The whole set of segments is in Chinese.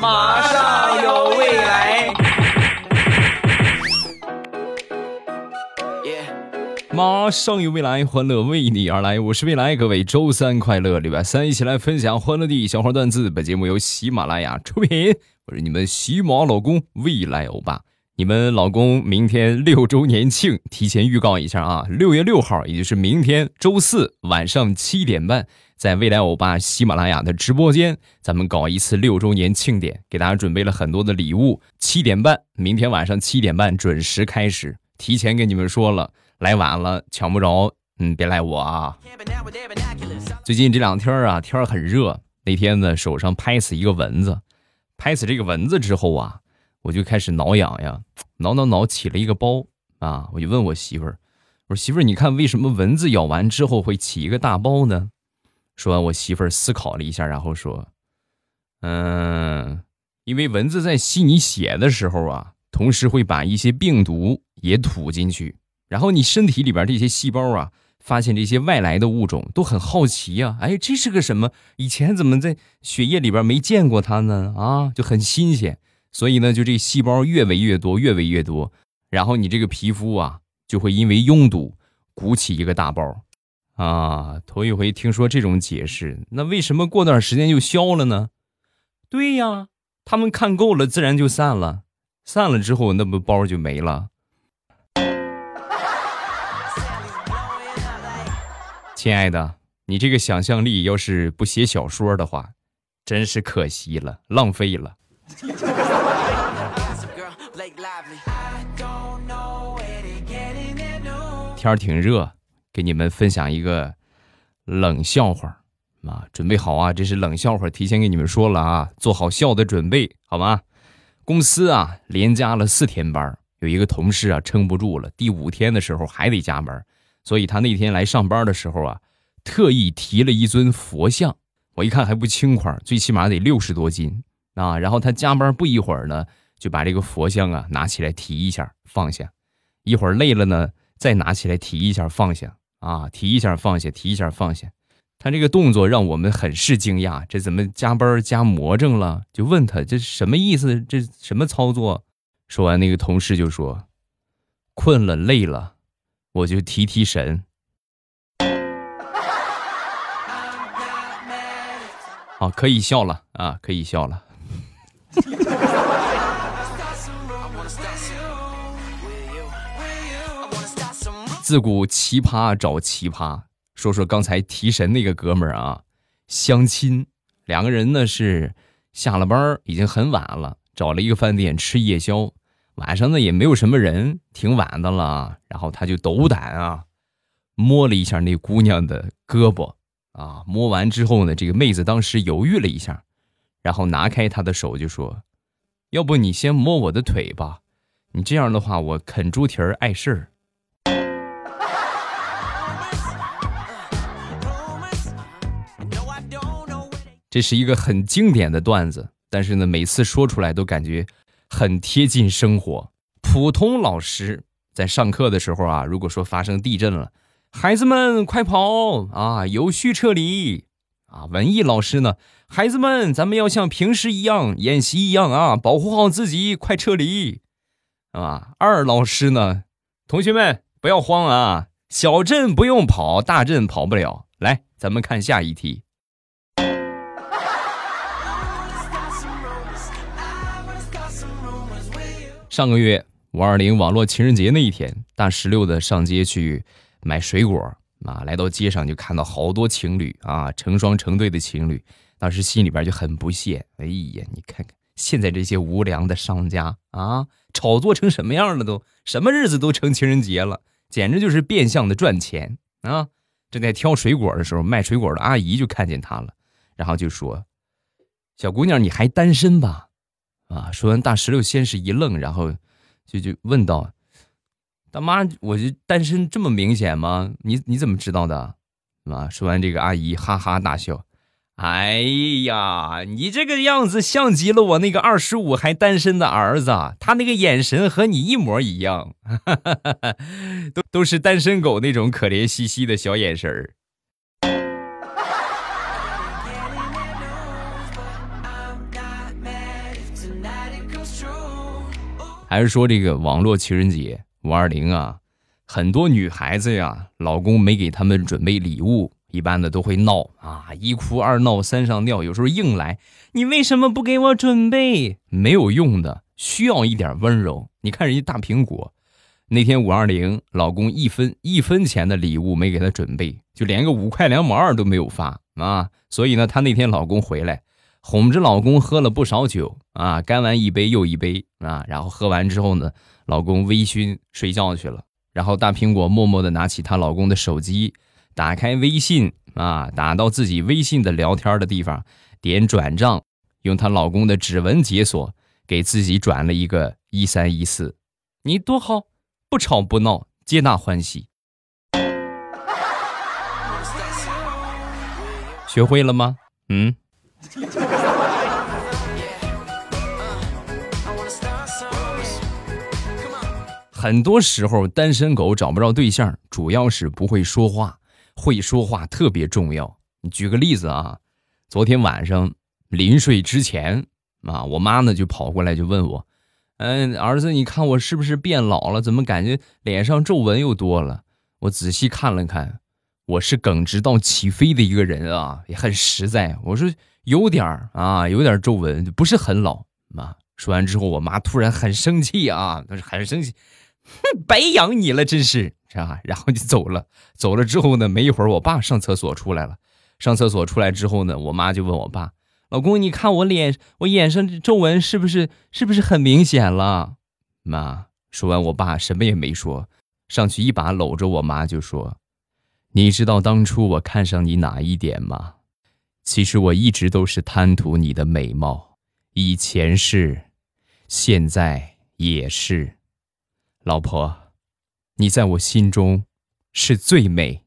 马上有未来。马上有未来，欢乐为你而来。我是未来，各位周三快乐，礼拜三一起来分享欢乐的小花段子。本节目由喜马拉雅出品，我是你们喜马老公未来欧巴。你们老公明天六周年庆，提前预告一下啊！六月六号，也就是明天周四晚上七点半，在未来欧巴喜马拉雅的直播间，咱们搞一次六周年庆典，给大家准备了很多的礼物。七点半，明天晚上七点半准时开始，提前跟你们说了。来晚了抢不着，嗯，别赖我啊！最近这两天啊，天很热。那天呢，手上拍死一个蚊子，拍死这个蚊子之后啊，我就开始挠痒痒，挠挠挠起了一个包啊。我就问我媳妇儿，我说媳妇儿，你看为什么蚊子咬完之后会起一个大包呢？说完，我媳妇儿思考了一下，然后说：“嗯，因为蚊子在吸你血的时候啊，同时会把一些病毒也吐进去。”然后你身体里边这些细胞啊，发现这些外来的物种都很好奇呀，哎，这是个什么？以前怎么在血液里边没见过它呢？啊，就很新鲜。所以呢，就这细胞越围越多，越围越多，然后你这个皮肤啊，就会因为拥堵鼓起一个大包。啊，头一回听说这种解释，那为什么过段时间就消了呢？对呀，他们看够了，自然就散了。散了之后，那不包就没了。亲爱的，你这个想象力要是不写小说的话，真是可惜了，浪费了。天儿挺热，给你们分享一个冷笑话啊！准备好啊，这是冷笑话，提前给你们说了啊，做好笑的准备，好吗？公司啊，连加了四天班，有一个同事啊，撑不住了，第五天的时候还得加班。所以他那天来上班的时候啊，特意提了一尊佛像，我一看还不轻快，最起码得六十多斤啊。然后他加班不一会儿呢，就把这个佛像啊拿起来提一下放下，一会儿累了呢，再拿起来提一下放下啊，提一下放下，提一下放下。他这个动作让我们很是惊讶，这怎么加班加魔怔了？就问他这什么意思？这什么操作？说完，那个同事就说：“困了，累了。”我就提提神，好，可以笑了啊，可以笑了。自古奇葩找奇葩，说说刚才提神那个哥们儿啊，相亲，两个人呢是下了班已经很晚了，找了一个饭店吃夜宵。晚上呢也没有什么人，挺晚的了。然后他就斗胆啊，摸了一下那姑娘的胳膊啊。摸完之后呢，这个妹子当时犹豫了一下，然后拿开他的手就说：“要不你先摸我的腿吧，你这样的话我啃猪蹄儿碍事儿。”这是一个很经典的段子，但是呢，每次说出来都感觉。很贴近生活。普通老师在上课的时候啊，如果说发生地震了，孩子们快跑啊，有序撤离啊。文艺老师呢，孩子们，咱们要像平时一样演习一样啊，保护好自己，快撤离啊。二老师呢，同学们不要慌啊，小镇不用跑，大镇跑不了。来，咱们看下一题。上个月五二零网络情人节那一天，大石榴的上街去买水果啊，来到街上就看到好多情侣啊，成双成对的情侣，当时心里边就很不屑。哎呀，你看看现在这些无良的商家啊，炒作成什么样了？都什么日子都成情人节了，简直就是变相的赚钱啊！正在挑水果的时候，卖水果的阿姨就看见他了，然后就说：“小姑娘，你还单身吧？”啊！说完，大石榴先是一愣，然后就就问道：“大妈，我就单身这么明显吗？你你怎么知道的？”啊！说完，这个阿姨哈哈大笑：“哎呀，你这个样子像极了我那个二十五还单身的儿子，他那个眼神和你一模一样，都都是单身狗那种可怜兮兮的小眼神儿。”还是说这个网络情人节五二零啊，很多女孩子呀，老公没给他们准备礼物，一般的都会闹啊，一哭二闹三上吊，有时候硬来，你为什么不给我准备？没有用的，需要一点温柔。你看人家大苹果，那天五二零，老公一分一分钱的礼物没给她准备，就连个五块两毛二都没有发啊，所以呢，她那天老公回来。哄着老公喝了不少酒啊，干完一杯又一杯啊，然后喝完之后呢，老公微醺睡觉去了。然后大苹果默默的拿起她老公的手机，打开微信啊，打到自己微信的聊天的地方，点转账，用她老公的指纹解锁，给自己转了一个一三一四。你多好，不吵不闹，皆大欢喜。学会了吗？嗯。很多时候，单身狗找不着对象，主要是不会说话。会说话特别重要。举个例子啊，昨天晚上临睡之前啊，我妈呢就跑过来就问我：“嗯，儿子，你看我是不是变老了？怎么感觉脸上皱纹又多了？”我仔细看了看，我是耿直到起飞的一个人啊，也很实在。我说。有点儿啊，有点皱纹，不是很老。妈说完之后，我妈突然很生气啊，很生气，哼，白养你了，真是，是吧？然后就走了。走了之后呢，没一会儿，我爸上厕所出来了。上厕所出来之后呢，我妈就问我爸：“老公，你看我脸，我眼上皱纹是不是是不是很明显了？”妈说完，我爸什么也没说，上去一把搂着我妈就说：“你知道当初我看上你哪一点吗？”其实我一直都是贪图你的美貌，以前是，现在也是。老婆，你在我心中是最美。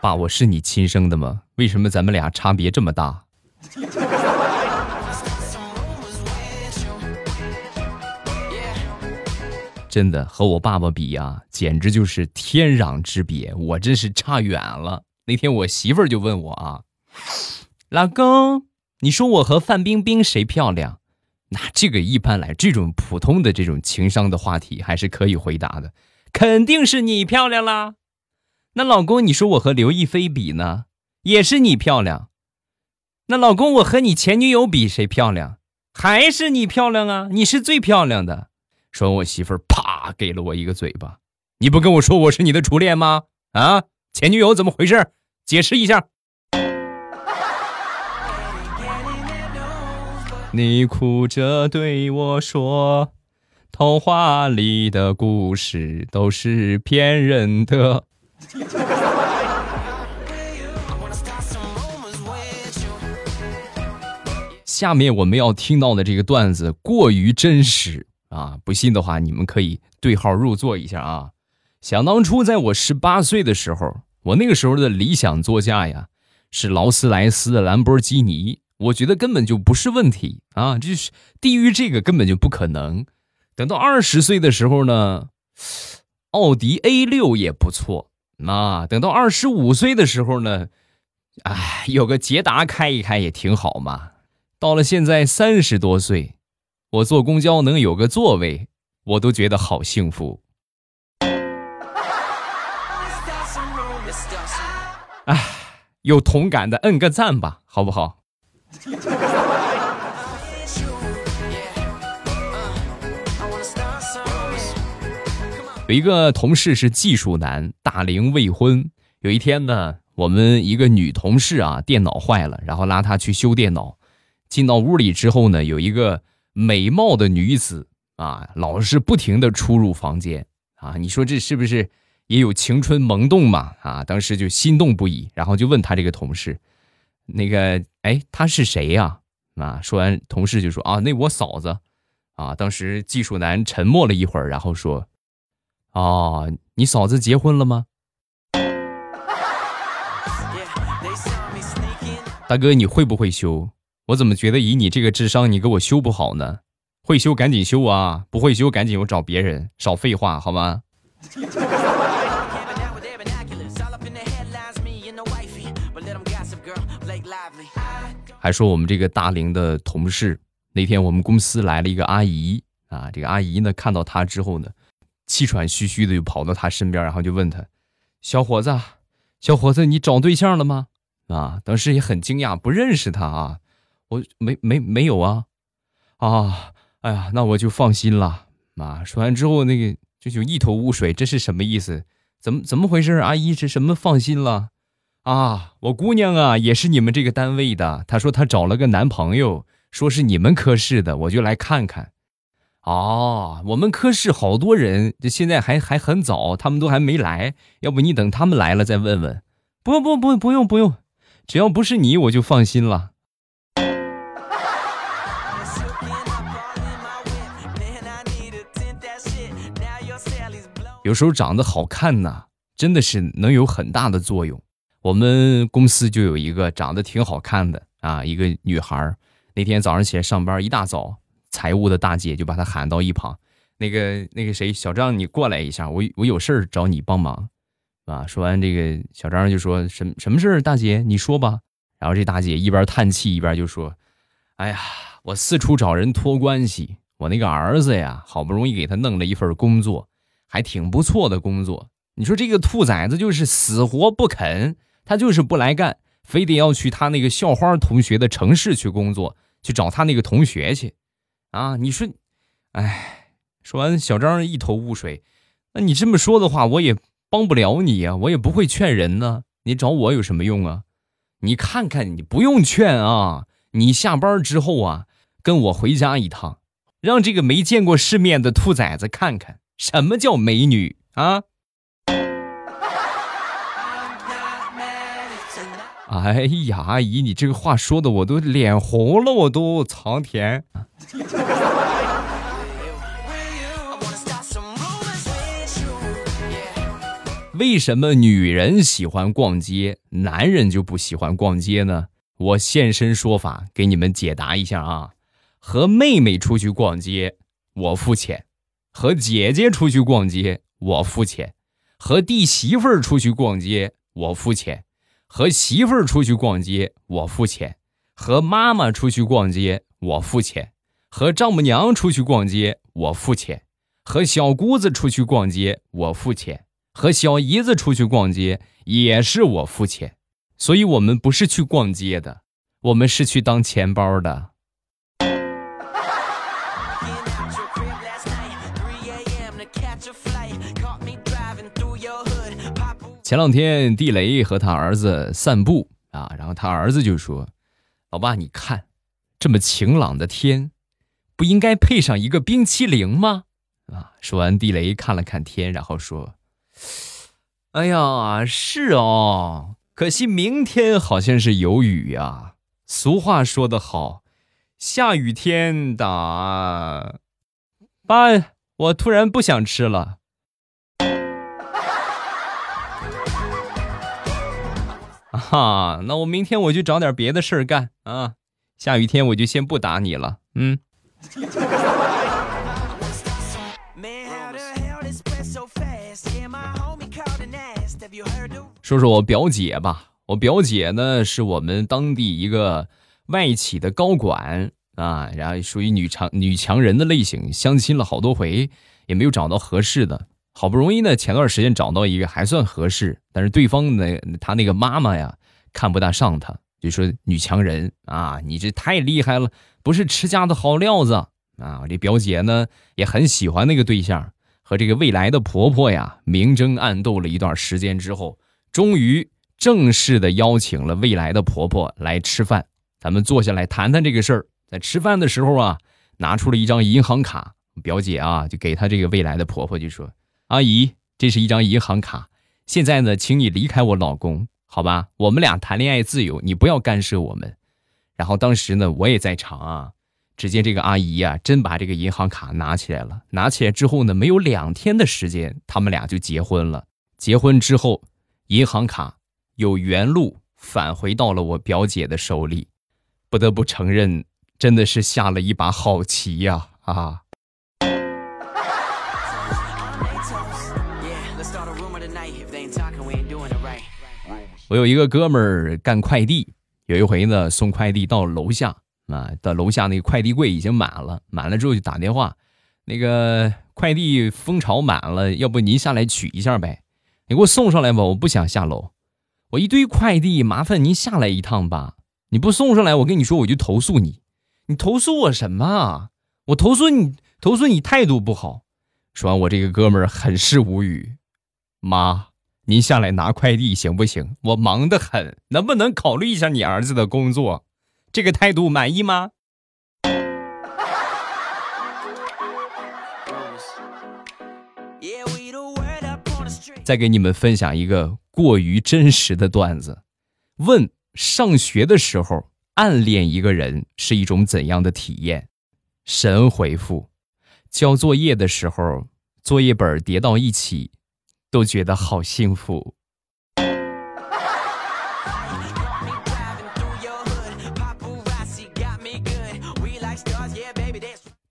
爸，我是你亲生的吗？为什么咱们俩差别这么大？真的和我爸爸比呀，简直就是天壤之别，我真是差远了。那天我媳妇儿就问我啊，老公，你说我和范冰冰谁漂亮？那这个一般来，这种普通的这种情商的话题还是可以回答的，肯定是你漂亮啦。那老公，你说我和刘亦菲比呢，也是你漂亮。那老公，我和你前女友比谁漂亮？还是你漂亮啊，你是最漂亮的。说，我媳妇儿给了我一个嘴巴。你不跟我说我是你的初恋吗？啊，前女友怎么回事？解释一下。你哭着对我说：“童话里的故事都是骗人的。”下面我们要听到的这个段子过于真实。啊，不信的话，你们可以对号入座一下啊。想当初，在我十八岁的时候，我那个时候的理想座驾呀是劳斯莱斯的兰博基尼，我觉得根本就不是问题啊，就是低于这个根本就不可能。等到二十岁的时候呢，奥迪 A 六也不错啊。等到二十五岁的时候呢，哎，有个捷达开一开也挺好嘛。到了现在三十多岁。我坐公交能有个座位，我都觉得好幸福。哎，有同感的摁个赞吧，好不好？有一个同事是技术男，大龄未婚。有一天呢，我们一个女同事啊，电脑坏了，然后拉他去修电脑。进到屋里之后呢，有一个。美貌的女子啊，老是不停的出入房间啊，你说这是不是也有青春萌动嘛？啊，当时就心动不已，然后就问他这个同事，那个，哎，他是谁呀？啊，说完，同事就说啊，那我嫂子啊。当时技术男沉默了一会儿，然后说，哦，你嫂子结婚了吗？大哥，你会不会修？我怎么觉得以你这个智商，你给我修不好呢？会修赶紧修啊，不会修赶紧我找别人，少废话好吗？还说我们这个大龄的同事，那天我们公司来了一个阿姨啊，这个阿姨呢看到他之后呢，气喘吁吁的就跑到他身边，然后就问他：“小伙子，小伙子，你找对象了吗？”啊，当时也很惊讶，不认识他啊，我没没没有啊，啊，哎呀，那我就放心了。啊，说完之后那个就就一头雾水，这是什么意思？怎么怎么回事？阿姨是什么放心了？啊，我姑娘啊，也是你们这个单位的。她说她找了个男朋友，说是你们科室的，我就来看看。哦，我们科室好多人，这现在还还很早，他们都还没来。要不你等他们来了再问问？不不不，不用不用，只要不是你，我就放心了。有时候长得好看呐，真的是能有很大的作用。我们公司就有一个长得挺好看的啊，一个女孩那天早上起来上班，一大早，财务的大姐就把她喊到一旁，那个那个谁，小张，你过来一下，我我有事儿找你帮忙，啊。说完这个，小张就说什什么事儿，大姐你说吧。然后这大姐一边叹气一边就说：“哎呀，我四处找人托关系，我那个儿子呀，好不容易给他弄了一份工作，还挺不错的工作。你说这个兔崽子就是死活不肯。”他就是不来干，非得要去他那个校花同学的城市去工作，去找他那个同学去，啊！你说，哎，说完，小张一头雾水。那你这么说的话，我也帮不了你呀，我也不会劝人呢。你找我有什么用啊？你看看，你不用劝啊，你下班之后啊，跟我回家一趟，让这个没见过世面的兔崽子看看什么叫美女啊！哎呀，阿姨，你这个话说的我都脸红了，我都藏甜。为什么女人喜欢逛街，男人就不喜欢逛街呢？我现身说法，给你们解答一下啊。和妹妹出去逛街，我付钱；和姐姐出去逛街，我付钱；和弟媳妇儿出去逛街，我付钱。和媳妇儿出去逛街，我付钱；和妈妈出去逛街，我付钱；和丈母娘出去逛街，我付钱；和小姑子出去逛街，我付钱；和小姨子出去逛街，也是我付钱。所以，我们不是去逛街的，我们是去当钱包的。前两天，地雷和他儿子散步啊，然后他儿子就说：“老爸，你看，这么晴朗的天，不应该配上一个冰淇淋吗？”啊，说完，地雷看了看天，然后说：“哎呀，是哦，可惜明天好像是有雨呀。俗话说得好，下雨天打。爸，我突然不想吃了。”哈，那我明天我就找点别的事儿干啊！下雨天我就先不打你了。嗯。说说我表姐吧，我表姐呢是我们当地一个外企的高管啊，然后属于女强女强人的类型，相亲了好多回也没有找到合适的。好不容易呢，前段时间找到一个还算合适，但是对方呢，他那个妈妈呀看不大上他，就说女强人啊，你这太厉害了，不是持家的好料子啊。我这表姐呢也很喜欢那个对象，和这个未来的婆婆呀明争暗斗了一段时间之后，终于正式的邀请了未来的婆婆来吃饭，咱们坐下来谈谈这个事儿。在吃饭的时候啊，拿出了一张银行卡，表姐啊就给她这个未来的婆婆就说。阿姨，这是一张银行卡。现在呢，请你离开我老公，好吧？我们俩谈恋爱自由，你不要干涉我们。然后当时呢，我也在场啊。只见这个阿姨呀，真把这个银行卡拿起来了。拿起来之后呢，没有两天的时间，他们俩就结婚了。结婚之后，银行卡又原路返回到了我表姐的手里。不得不承认，真的是下了一把好棋呀！啊。我有一个哥们儿干快递，有一回呢，送快递到楼下啊，到楼下那个快递柜已经满了，满了之后就打电话，那个快递蜂巢满了，要不您下来取一下呗？你给我送上来吧，我不想下楼。我一堆快递，麻烦您下来一趟吧。你不送上来，我跟你说我就投诉你。你投诉我什么？啊我投诉你，投诉你态度不好。说完，我这个哥们儿很是无语。妈。您下来拿快递行不行？我忙得很，能不能考虑一下你儿子的工作？这个态度满意吗？再给你们分享一个过于真实的段子：问上学的时候暗恋一个人是一种怎样的体验？神回复：交作业的时候，作业本叠到一起。都觉得好幸福。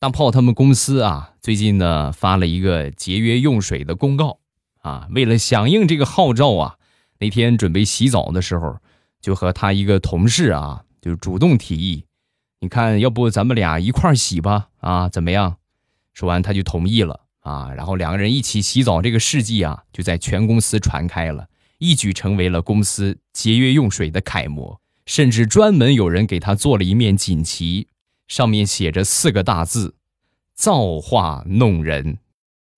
大炮他们公司啊，最近呢发了一个节约用水的公告啊。为了响应这个号召啊，那天准备洗澡的时候，就和他一个同事啊，就主动提议：“你看，要不咱们俩一块洗吧？啊，怎么样？”说完他就同意了。啊，然后两个人一起洗澡，这个事迹啊，就在全公司传开了，一举成为了公司节约用水的楷模。甚至专门有人给他做了一面锦旗，上面写着四个大字：“造化弄人。”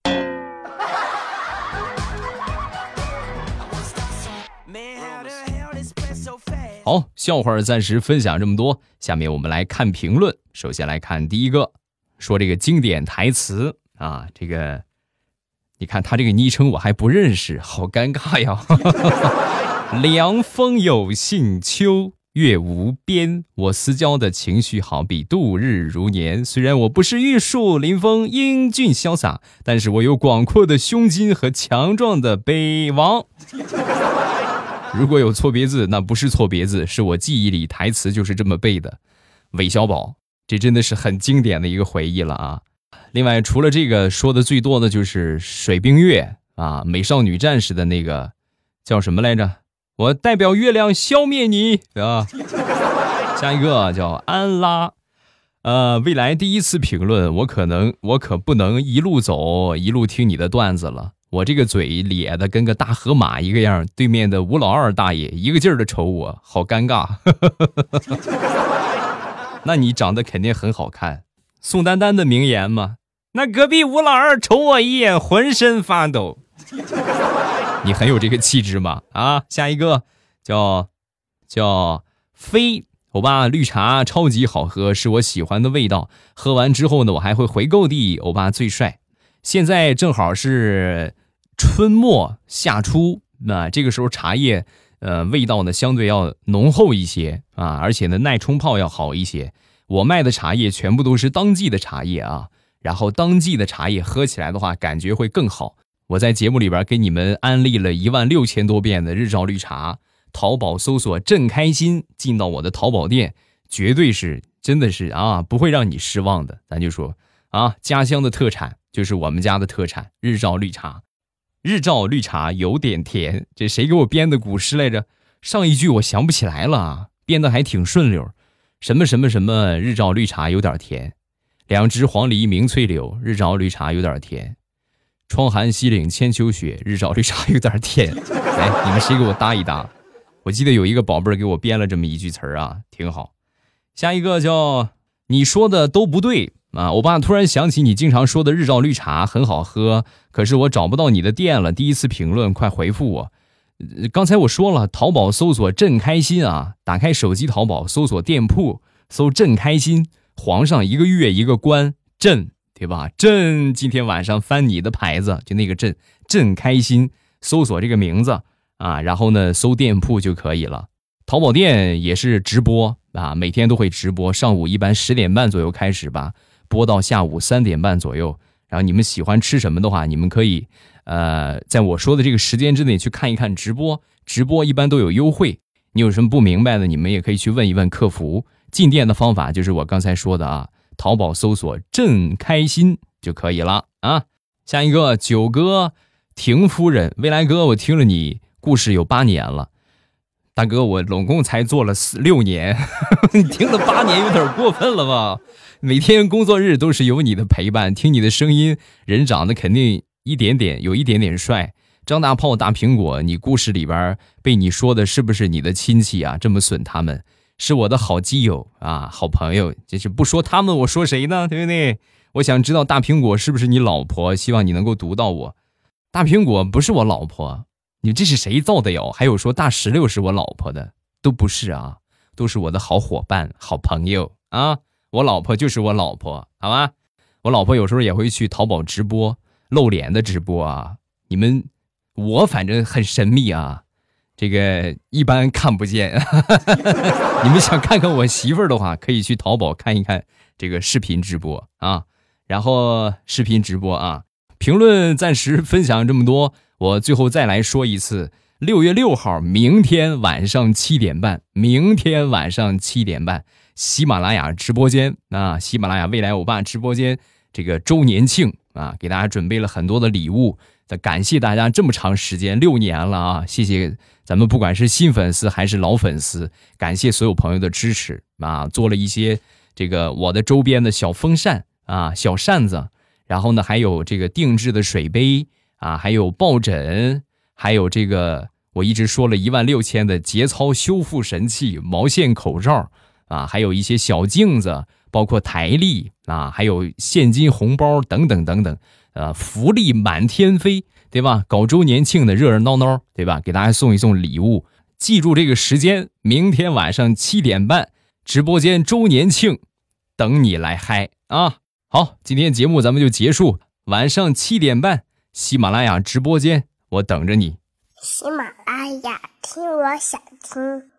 好，笑话暂时分享这么多，下面我们来看评论。首先来看第一个，说这个经典台词。啊，这个，你看他这个昵称我还不认识，好尴尬呀！凉风有信，秋月无边。我私交的情绪好比度日如年。虽然我不是玉树临风、英俊潇洒，但是我有广阔的胸襟和强壮的北王。如果有错别字，那不是错别字，是我记忆里台词就是这么背的。韦小宝，这真的是很经典的一个回忆了啊！另外，除了这个说的最多的就是水冰月啊，美少女战士的那个叫什么来着？我代表月亮消灭你，对吧？下一个叫安拉，呃，未来第一次评论，我可能我可不能一路走一路听你的段子了，我这个嘴咧的跟个大河马一个样，对面的吴老二大爷一个劲儿的瞅我，好尴尬。那你长得肯定很好看，宋丹丹的名言吗？那隔壁吴老二瞅我一眼，浑身发抖。你很有这个气质嘛？啊，下一个叫叫飞，欧巴绿茶超级好喝，是我喜欢的味道。喝完之后呢，我还会回购的。欧巴最帅。现在正好是春末夏初，那这个时候茶叶呃味道呢相对要浓厚一些啊，而且呢耐冲泡要好一些。我卖的茶叶全部都是当季的茶叶啊。然后当季的茶叶喝起来的话，感觉会更好。我在节目里边给你们安利了一万六千多遍的日照绿茶，淘宝搜索“朕开心”，进到我的淘宝店，绝对是真的是啊，不会让你失望的。咱就说啊，家乡的特产就是我们家的特产——日照绿茶。日照绿茶有点甜，这谁给我编的古诗来着？上一句我想不起来了，编的还挺顺溜。什么什么什么，日照绿茶有点甜。两只黄鹂鸣翠柳，日照绿茶有点甜。窗含西岭千秋雪，日照绿茶有点甜。来，你们谁给我搭一搭？我记得有一个宝贝儿给我编了这么一句词儿啊，挺好。下一个叫你说的都不对啊！我爸突然想起你经常说的日照绿茶很好喝，可是我找不到你的店了。第一次评论，快回复我。刚才我说了，淘宝搜索“朕开心”啊，打开手机淘宝搜索店铺，搜“朕开心”。皇上一个月一个官，朕对吧？朕今天晚上翻你的牌子，就那个朕，朕开心。搜索这个名字啊，然后呢，搜店铺就可以了。淘宝店也是直播啊，每天都会直播，上午一般十点半左右开始吧，播到下午三点半左右。然后你们喜欢吃什么的话，你们可以呃，在我说的这个时间之内去看一看直播，直播一般都有优惠。你有什么不明白的，你们也可以去问一问客服。进店的方法就是我刚才说的啊，淘宝搜索“朕开心”就可以了啊。下一个九哥，婷夫人，未来哥，我听了你故事有八年了，大哥，我总共才做了四六年，听了八年有点过分了吧？每天工作日都是有你的陪伴，听你的声音，人长得肯定一点点有一点点帅。张大炮、大苹果，你故事里边被你说的是不是你的亲戚啊？这么损他们，是我的好基友啊，好朋友。就是不说他们，我说谁呢？对不对？我想知道大苹果是不是你老婆？希望你能够读到我。大苹果不是我老婆。你这是谁造的谣？还有说大石榴是我老婆的，都不是啊，都是我的好伙伴、好朋友啊。我老婆就是我老婆，好吗？我老婆有时候也会去淘宝直播露脸的直播啊。你们，我反正很神秘啊，这个一般看不见。你们想看看我媳妇儿的话，可以去淘宝看一看这个视频直播啊。然后视频直播啊，评论暂时分享这么多。我最后再来说一次，六月六号，明天晚上七点半，明天晚上七点半，喜马拉雅直播间啊，喜马拉雅未来欧巴直播间这个周年庆啊，给大家准备了很多的礼物。的感谢大家这么长时间，六年了啊，谢谢咱们不管是新粉丝还是老粉丝，感谢所有朋友的支持啊，做了一些这个我的周边的小风扇啊，小扇子，然后呢还有这个定制的水杯。啊，还有抱枕，还有这个我一直说了一万六千的节操修复神器毛线口罩啊，还有一些小镜子，包括台历啊，还有现金红包等等等等，呃，福利满天飞，对吧？搞周年庆的热热闹闹，对吧？给大家送一送礼物，记住这个时间，明天晚上七点半，直播间周年庆，等你来嗨啊！好，今天节目咱们就结束，晚上七点半。喜马拉雅直播间，我等着你。喜马拉雅，听我想听。